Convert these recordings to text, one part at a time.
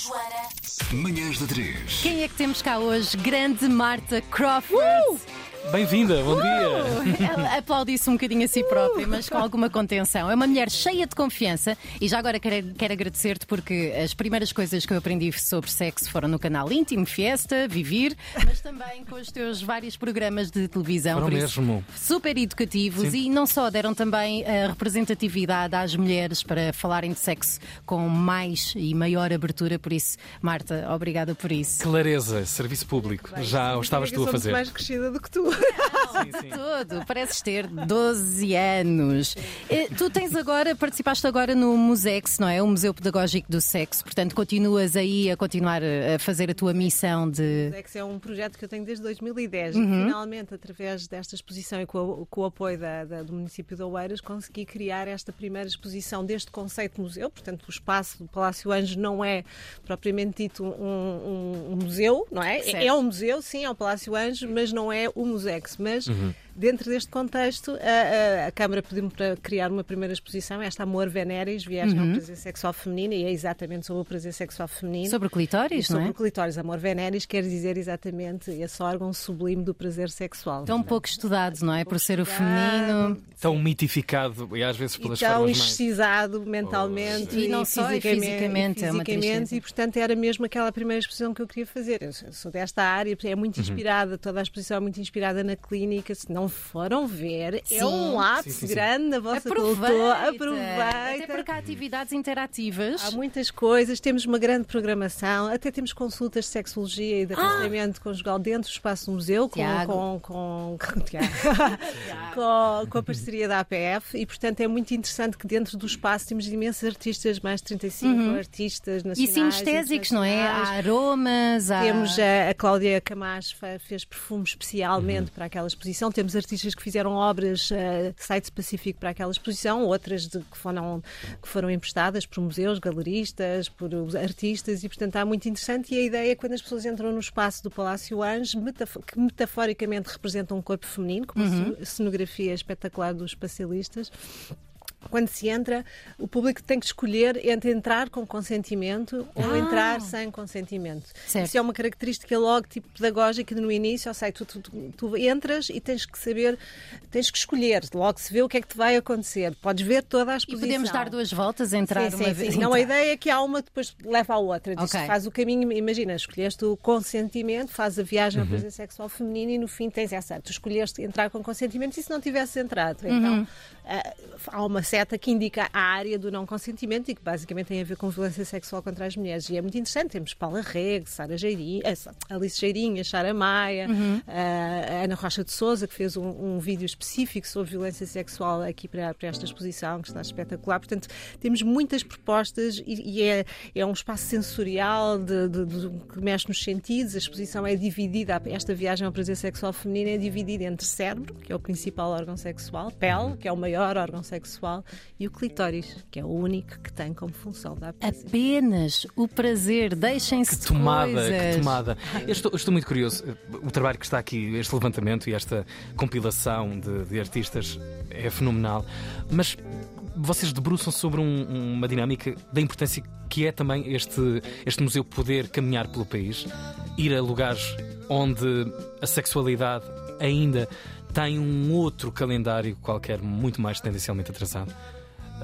Joana. Manhãs da 3. Quem é que temos cá hoje? Grande Marta Crawford. Bem-vinda, bom dia. Ela aplaudiu-se um bocadinho a si própria, mas com alguma contenção. É uma mulher cheia de confiança e já agora quero, quero agradecer-te porque as primeiras coisas que eu aprendi sobre sexo foram no canal Íntimo, Fiesta, Vivir, mas também com os teus vários programas de televisão. Foram mesmo. Super educativos Sim. e não só deram também a representatividade às mulheres para falarem de sexo com mais e maior abertura. Por isso, Marta, obrigada por isso. Clareza, serviço público. Já o estavas tu a fazer. mais crescida do que tu. Sim, sim. Tudo, pareces ter 12 anos. Eh, Tu tens agora, participaste agora no Musex, não é? O Museu Pedagógico do Sexo, portanto continuas aí a continuar a fazer a tua missão de. Dex é um projeto que eu tenho desde 2010 Uhum. e finalmente, através desta exposição e com, o- com o apoio da- da- do município de Oeiras, consegui criar esta primeira exposição deste conceito de museu. Portanto, o espaço do Palácio Anjo não é propriamente dito um, um- um museu, não é? Certo. É um museu, sim, é o Palácio Anjo, mas não é o Musex. Mas dentro deste contexto, a, a- a Câmara pediu-me para criar uma primeira exposição, esta Amor Venéris, viagem ao prazer sexual feminino, e é exatamente sobre o prazer sexual feminino. Sobre o clitóris, E não sobre é? o clitóris, amor venéris, quer dizer exatamente esse órgão sublime do prazer sexual. Tão pouco estudado, não é? Por ser o feminino. Tão mitificado e às vezes e pelas tão formas mais. excisado mentalmente E não só, e fisicamente, é uma fisicamente, tristeza. e portanto era mesmo aquela primeira exposição que eu queria fazer. Eu sou desta área, é muito Uhum. inspirada, toda a exposição é muito inspirada na clínica. Se não foram ver, Sim. é um lápis Sim, sim, sim. grande na vossa Aproveita. cultura. Até Aproveita. porque há atividades interativas. Há muitas coisas, temos uma grande programação, até temos consultas de sexologia e de aconselhamento conjugal dentro do espaço do museu, com, com, com, com, com, com a parceria da APF, e portanto é muito interessante que dentro do espaço temos imensos artistas, mais de 35 artistas E nacionais. sinestésicos, não é? Há aromas, há. Temos a, a Cláudia Camacho fe- fez perfume especialmente para aquela exposição. Temos artistas que fizeram obras eh, site específico para aquela exposição, outras de- que, foram, que foram emprestadas por museus, galeristas, por artistas e portanto está muito interessante. E a ideia é quando as pessoas entram no espaço do Palácio Anjo, metafo- que metaforicamente representa um corpo feminino, com uma ce- cenografia espetacular dos espacialistas. Quando se entra, o público tem que escolher entre entrar com consentimento ou Ah. entrar sem consentimento. Certo. Isso é uma característica logo tipo pedagógica no início, ou seja, tu, tu- tu- tu entras e tens que saber, tens que escolher, logo se vê o que é que te vai acontecer. Podes ver toda a E exposição. podemos dar duas voltas, entrar Sim, uma sim, vez. sim. Não, a entrar. ideia é que há uma, depois leva à outra. Diz Ok. Faz o caminho, imagina, escolheste o consentimento, faz a viagem Uhum. ao prazer sexual feminino e no fim tens essa. Tu escolheste entrar com consentimento e se não tivesse entrado. Uhum. Então ah, há uma seta que indica a área do não consentimento e que basicamente tem a ver com violência sexual contra as mulheres. E é muito interessante. Temos Paula Rego, Sara Geirinha, eh, Alice Geirinha, Sara Maia, Uhum. a Ana Rocha de Souza, que fez um, um vídeo específico sobre violência sexual aqui para, para esta exposição, que está espetacular. Portanto, temos muitas propostas e, e é, é um espaço sensorial de, de- de- que mexe nos sentidos. A exposição é dividida, esta viagem ao prazer sexual feminino é dividida entre cérebro, que é o principal órgão sexual, pele, que é o maior órgão sexual, e o clitóris, que é o único que tem como função da apetência. Apenas o prazer, deixem-se de Tomada, coisas. que tomada. Eu estou, eu estou muito curioso. O trabalho que está aqui, este levantamento e esta compilação de, de artistas é fenomenal. Mas vocês debruçam sobre um- uma dinâmica da importância que é também este, este museu poder caminhar pelo país, ir a lugares onde a sexualidade ainda tem um outro calendário qualquer muito mais tendencialmente atrasado.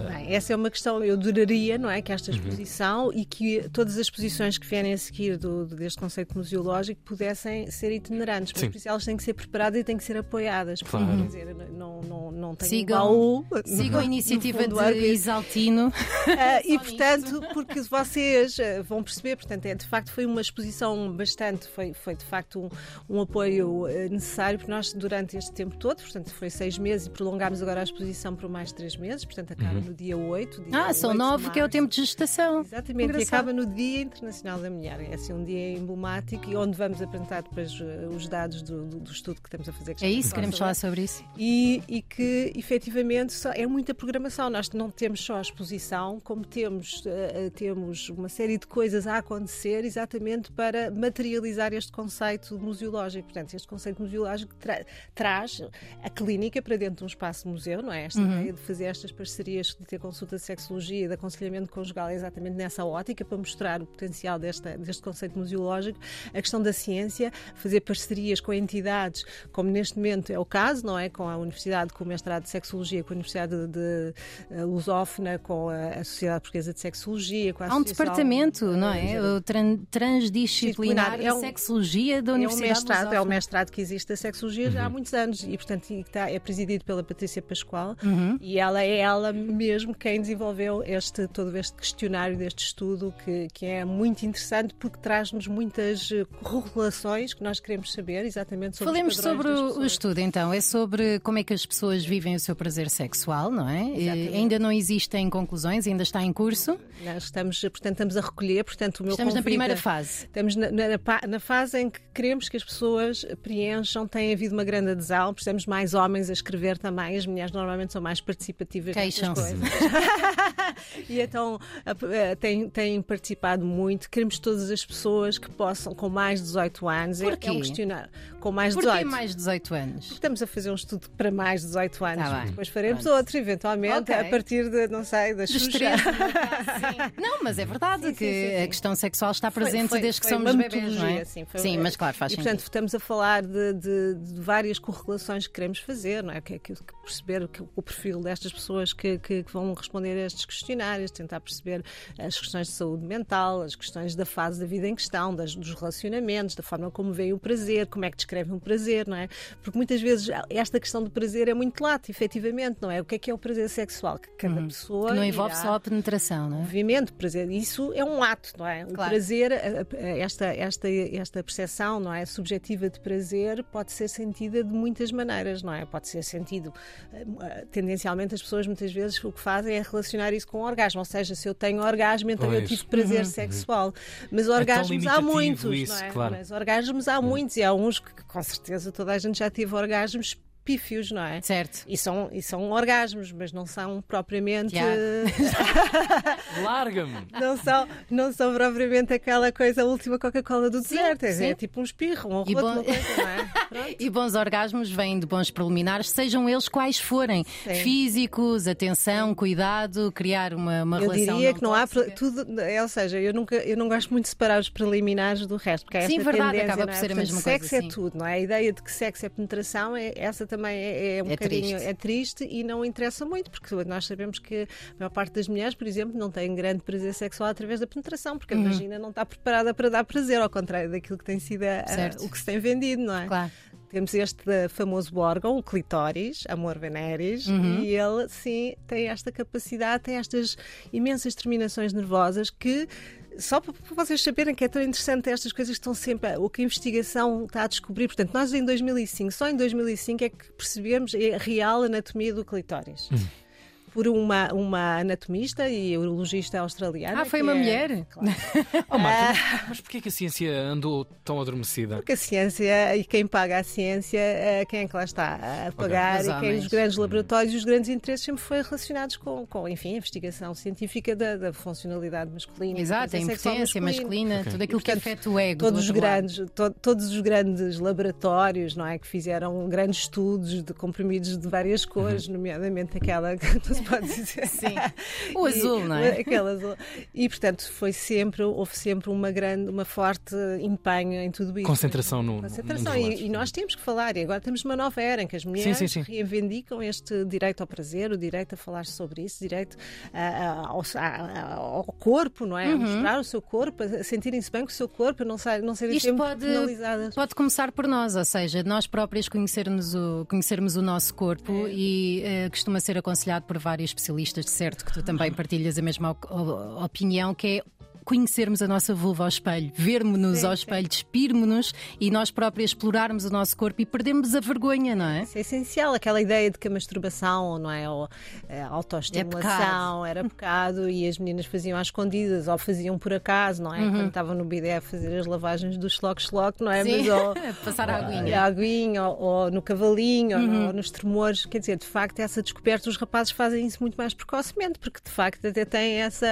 Bem, essa é uma questão, eu adoraria, não é, que Uhum. esta exposição e que todas as exposições que vierem a seguir do, deste conceito museológico pudessem ser itinerantes, mas Sim. por isso elas têm que ser preparadas e têm que ser apoiadas. Porque, Claro. quer dizer, não, não, não tem Sigam- baú. Sigam a iniciativa fundo, de. Isaltino. Ah, e portanto, porque vocês ah, vão perceber, portanto, é, de facto foi uma exposição bastante, foi, foi de facto um, um apoio ah, necessário, porque nós durante este tempo todo, portanto foi seis meses e prolongámos agora a exposição por mais três meses, portanto acaba no dia 8. dia Ah, são 8 de nove, que é o tempo de gestação. Exatamente, e Engraçado. acaba no Dia Internacional da Mulher. É assim um dia emblemático e onde vamos apresentar depois eh, os dados do, do- do estudo que estamos a fazer. que É isso, queremos falar sobre isso. e, e que efetivamente é muita programação. Nós não temos só a exposição, como temos, eh, temos uma série de coisas a acontecer exatamente para materializar este conceito museológico. Portanto, este conceito museológico tra- traz a clínica para dentro de um espaço museu, não é? Esta ideia de fazer estas parcerias de ter consulta de sexologia e de aconselhamento conjugal é exatamente nessa ótica, para mostrar o potencial desta, deste conceito museológico, a questão da ciência, fazer parcerias com entidades, como neste momento é o caso, não é? Com a Universidade, com o mestrado de Sexologia, com a Universidade de, de, de Lusófona, com a, Sociedade Portuguesa de Sexologia, com a Há um departamento, não é? O tran, transdisciplinar é um, Sexologia da Universidade é um mestrado, É o mestrado que existe da Sexologia uhum. já há muitos anos e, portanto, é presidido pela Patrícia Pascoal uhum. e ela é ela mesmo quem desenvolveu este, todo este questionário deste estudo que, que é muito interessante porque traz-nos muitas eh, correlações que nós queremos saber exatamente sobre Falemos sobre o estudo então. É sobre como é que as pessoas vivem o seu prazer sexual, não é? Ainda não existem conclusões, ainda está em curso. Nós estamos, portanto, estamos a recolher, portanto, o meu Estamos na primeira fase. Estamos na, na, na, fase em que queremos que as pessoas preencham, tem havido uma grande adesão, precisamos mais homens a escrever também, as mulheres normalmente são mais participativas. Queixam-se. e então têm, têm participado muito. Queremos todas as pessoas que possam, com mais de 18 anos, Porquê? é um questionário. Com mais de 18. Porquê mais de 18 anos? Porque estamos a fazer um estudo para mais de 18 anos. Tá depois faremos Pronto. outro, eventualmente, okay. a partir de, não sei, da Xuxa. não, mas é verdade sim, que sim, sim, a questão sexual está presente foi, foi, desde que somos bebês, não é? Sim, sim, mas claro, faz E, portanto, estamos a falar de, de, de, várias correlações que queremos fazer, não é? Que, que, que perceber que, o perfil destas pessoas que, que, que, vão responder a estes questionários, tentar perceber as questões de saúde mental, as questões da fase da vida em questão, das, dos relacionamentos, da forma como veem o prazer, como é que descrevem o prazer, não é? Porque muitas vezes esta questão do prazer é muito lata, efetivamente, não é? O que é que é o prazer sexual? Que cada uhum. pessoa. Que não envolve irá, só a penetração, não é? Obviamente, prazer. Isso é um ato, não é? O claro. prazer, esta, esta, esta percepção, não é? Subjetiva de prazer pode ser sentida de muitas maneiras, não é? Pode ser sentido. Eh, tendencialmente, as pessoas muitas vezes o que fazem é relacionar isso com o orgasmo, ou seja, se eu tenho orgasmo, então pois. eu tive prazer uhum. sexual. Mas orgasmos é há muitos, isso, não é? Claro. Mas orgasmos há muitos e há uns que com certeza toda a gente já teve orgasmos pífios, não é? Certo. E são, e são orgasmos, mas não são propriamente. Larga-me! Não são, não são propriamente aquela coisa, a última Coca-Cola do sim, deserto. É, sim. É tipo um espirro, um arroto, uma coisa, não é? e bons orgasmos vêm de bons preliminares, sejam eles quais forem. Sim. Físicos, atenção, cuidado, criar uma, uma eu relação. Eu diria não que não há tudo, é, ou seja, eu nunca eu não gosto muito de separar os preliminares do resto, porque Sim, verdade, tendência, acaba por é? ser Portanto, a mesma sexo coisa. Sexo é tudo, não é? A ideia de que sexo é penetração é essa também também é, é um é bocadinho triste. é triste e não interessa muito, porque nós sabemos que a maior parte das mulheres, por exemplo, não tem grande prazer sexual através da penetração, porque Uhum. a vagina não está preparada para dar prazer, ao contrário daquilo que tem sido a- o que se tem vendido, não é? Claro. Temos este famoso órgão, o clitóris, amor veneris, Uhum. e ele, sim, tem esta capacidade, tem estas imensas terminações nervosas que. Só para vocês saberem que é tão interessante estas coisas que estão sempre. O que a investigação está a descobrir. Portanto, nós em 2005, só em 2005 é que percebemos a real anatomia do clitóris. Por uma, uma anatomista e urologista australiana. Ah, foi que uma é- mulher? Claro. Oh, Marta, mas porquê que a ciência andou tão adormecida? Porque a ciência e quem paga a ciência, eh, quem é que lá está a pagar Os e quem os grandes laboratórios e os grandes interesses sempre foi relacionados com, com enfim, a investigação científica da, da funcionalidade masculina. Exato, a impotência masculina, tudo aquilo que portanto, afeta o ego. Todos do os, grandes, to- todos os grandes laboratórios não é, que fizeram grandes estudos de comprimidos de várias cores, nomeadamente aquela que pode dizer. Sim. O azul, não é? Aquele azul. E, portanto, foi sempre, houve sempre uma grande, uma forte empenho em tudo isso. Concentração no. Concentração. lados. E, e nós temos que falar, e agora temos uma nova era em que as mulheres sim, sim. reivindicam este direito ao prazer, o direito a falar sobre isso, direito a- a- ao, a- ao corpo, não é? A mostrar o seu corpo, a sentirem-se bem com o seu corpo, não, ser, não serem Isto sempre pode, penalizadas. pode começar por nós, ou seja, nós próprias conhecermos o, conhecermos o nosso corpo e eh, costuma ser aconselhado por vários especialistas, de certo que tu também partilhas a mesma opinião, que é conhecermos a nossa vulva ao espelho, vermos-nos ao espelho, despirmos-nos e nós próprias explorarmos o nosso corpo e perdemos a vergonha, não é? Isso é essencial, aquela ideia de que a masturbação, não é? Ou É a autoestimulação era pecado e as meninas faziam às escondidas ou faziam por acaso, não é? Quando estavam no bidé a fazer as lavagens do schlock-schlock, não é? Uhum. Sim, Mas, ou, passar a ou- aguinha. a aguinha, ou, ou no cavalinho, ou Uhum. no- ou nos tremores. Quer dizer, de facto, essa descoberta, os rapazes fazem isso muito mais precocemente, porque de facto até têm essa.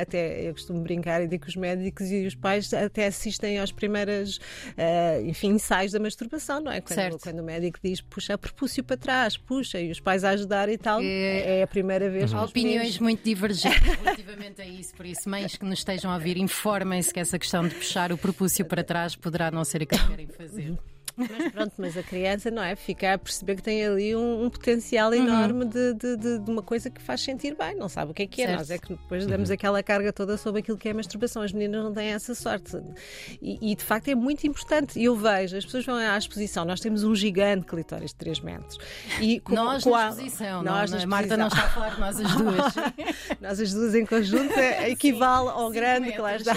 Até eu costumo brincar secundária em que os médicos e os pais até assistem aos primeiros, uh, enfim, ensaios da masturbação, não é? Quando, quando, o médico diz puxa o prepúcio para trás, puxa, e os pais a ajudar e tal, é, é a primeira vez. Uhum. Opiniões muito divergentes relativamente a isso, por isso, mães que nos estejam a ouvir, informem-se que essa questão de puxar o prepúcio para trás poderá não ser a que querem fazer. Mas pronto, mas a criança, não é? Fica a perceber que tem ali um, um potencial uhum. enorme uhum. de, de, de, de, uma coisa que faz sentir bem, não sabe o que é que é. Certo. Nós é que depois damos uhum. aquela carga toda sobre aquilo que é masturbação. As meninas não têm essa sorte. E, e, de facto é muito importante. Eu vejo, as pessoas vão à exposição, nós temos um gigante clitóris de 3 metros. E com, nós com a, exposição, nós não, na Marta não está a falar de nós as duas. nós as duas em conjunto é, equivale ao grande que lá está.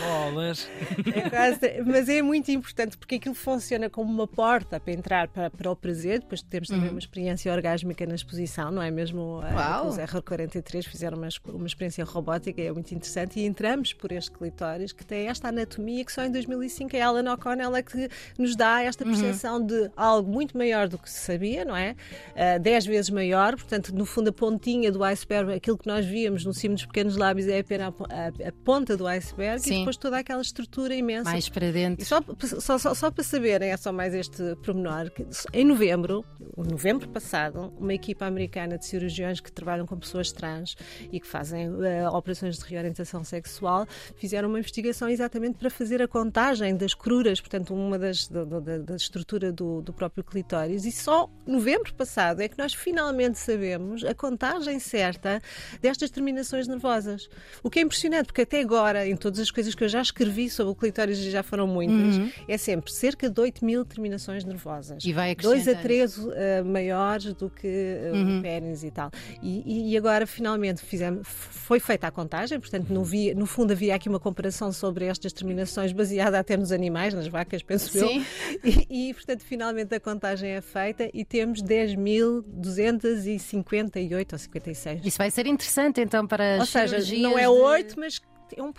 Bolas. É quase, mas é muito importante porque aquilo funciona como uma porta para entrar para, para o prazer. Depois temos também uhum. uma experiência orgásmica na exposição, não é mesmo? Uh, os R43 fizeram uma, uma experiência robótica, é muito interessante. E entramos por este clitóris que tem esta anatomia que só em 2005 é a Alan O'Connell é que nos dá esta uhum. percepção uhum. de algo muito maior do que se sabia, não é? Uh, dez vezes maior, portanto, no fundo, a pontinha do iceberg, aquilo que nós víamos no cimo dos pequenos lábios é apenas a, a, a ponta do iceberg Sim. e depois toda aquela estrutura imensa. Mais para dentro. E só, só, só, só para saberem, é só mais este pormenor, que em novembro, novembro passado, uma equipa americana de cirurgiões que trabalham com pessoas trans e que fazem uh, operações de reorientação sexual, fizeram uma investigação exatamente para fazer a contagem das cruras, portanto, uma das da, da, da estrutura do, do próprio clitóris, e só novembro passado é que nós finalmente sabemos a contagem certa destas terminações nervosas. O que é impressionante, porque até agora, em todas as coisas que eu já escrevi sobre o clitóris, e já foram muitas, uhum. é sempre cerca de 8 mil terminações nervosas. E vai 2 a 3 uh, maiores do que uh, uhum. o pênis e tal. E, e, agora, finalmente, fizemos, foi feita a contagem, portanto, no, via, no fundo havia aqui uma comparação sobre estas terminações baseada até nos animais, nas vacas, penso Sim. eu. E, e, portanto, finalmente a contagem é feita e temos 10.258 ou 56. Isso vai ser interessante, então, para Ou seja, não é 8, de... mas é um,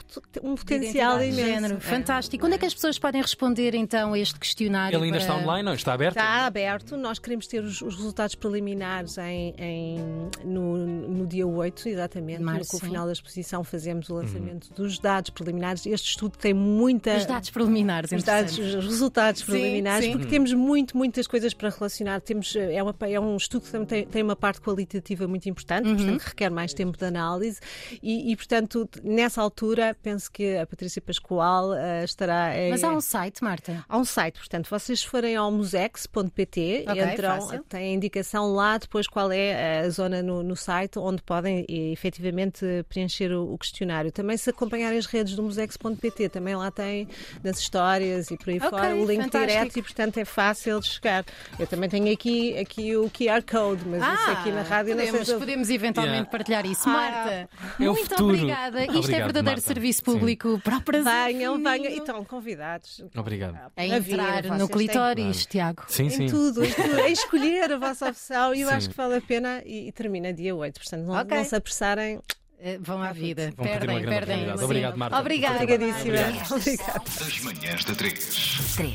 um potencial imenso. Género. É. Fantástico. Onde é que as pessoas podem responder então a este questionário? Ele ainda para... está online, não? Está aberto? Está aberto. Nós queremos ter os, os resultados preliminares em, em, no, no dia 8, exatamente. Março, no, no final da exposição fazemos o uhum. lançamento uhum. dos dados preliminares. Este estudo tem muita. Os dados preliminares, os, dados, os resultados sim, preliminares, sim. porque uhum. temos muito, muitas coisas para relacionar. Temos, é, uma, é um estudo que também tem, tem uma parte qualitativa muito importante, uhum. portanto, requer mais tempo de análise e, e portanto, nessa altura altura, penso que a Patrícia Pascoal uh, estará. Mas há um site, Marta? Há um site, portanto, vocês forem ao musex.pt, okay, entram, fácil. tem a indicação lá depois qual é a zona no, no site onde podem e, efetivamente preencher o, o, questionário. Também se acompanharem as redes do musex.pt, também lá tem nas histórias e por aí okay, fora o link fantástico. direto e, portanto, é fácil de chegar. Eu também tenho aqui, aqui o QR Code, mas ah, isso aqui na rádio podemos, não sei se podemos eventualmente yeah. partilhar isso. Ah, Marta, é muito obrigada. Isto é Obrigado, é verdadeiro Marta. serviço público Sim. para o prazer. Venham, venham e estão convidados. Obrigado. A entrar vida, no clitóris, Tiago. Sim, sim. Em tudo, em tudo. A escolher a vossa opção e eu acho que vale a pena e, e termina dia 8. Portanto, não, okay. não se apressarem. Eh, vão à vida. Vão perdem, perdem. Obrigado, Marta. Obrigada. Obrigadíssima. Obrigada. Das manhãs da 3. 3.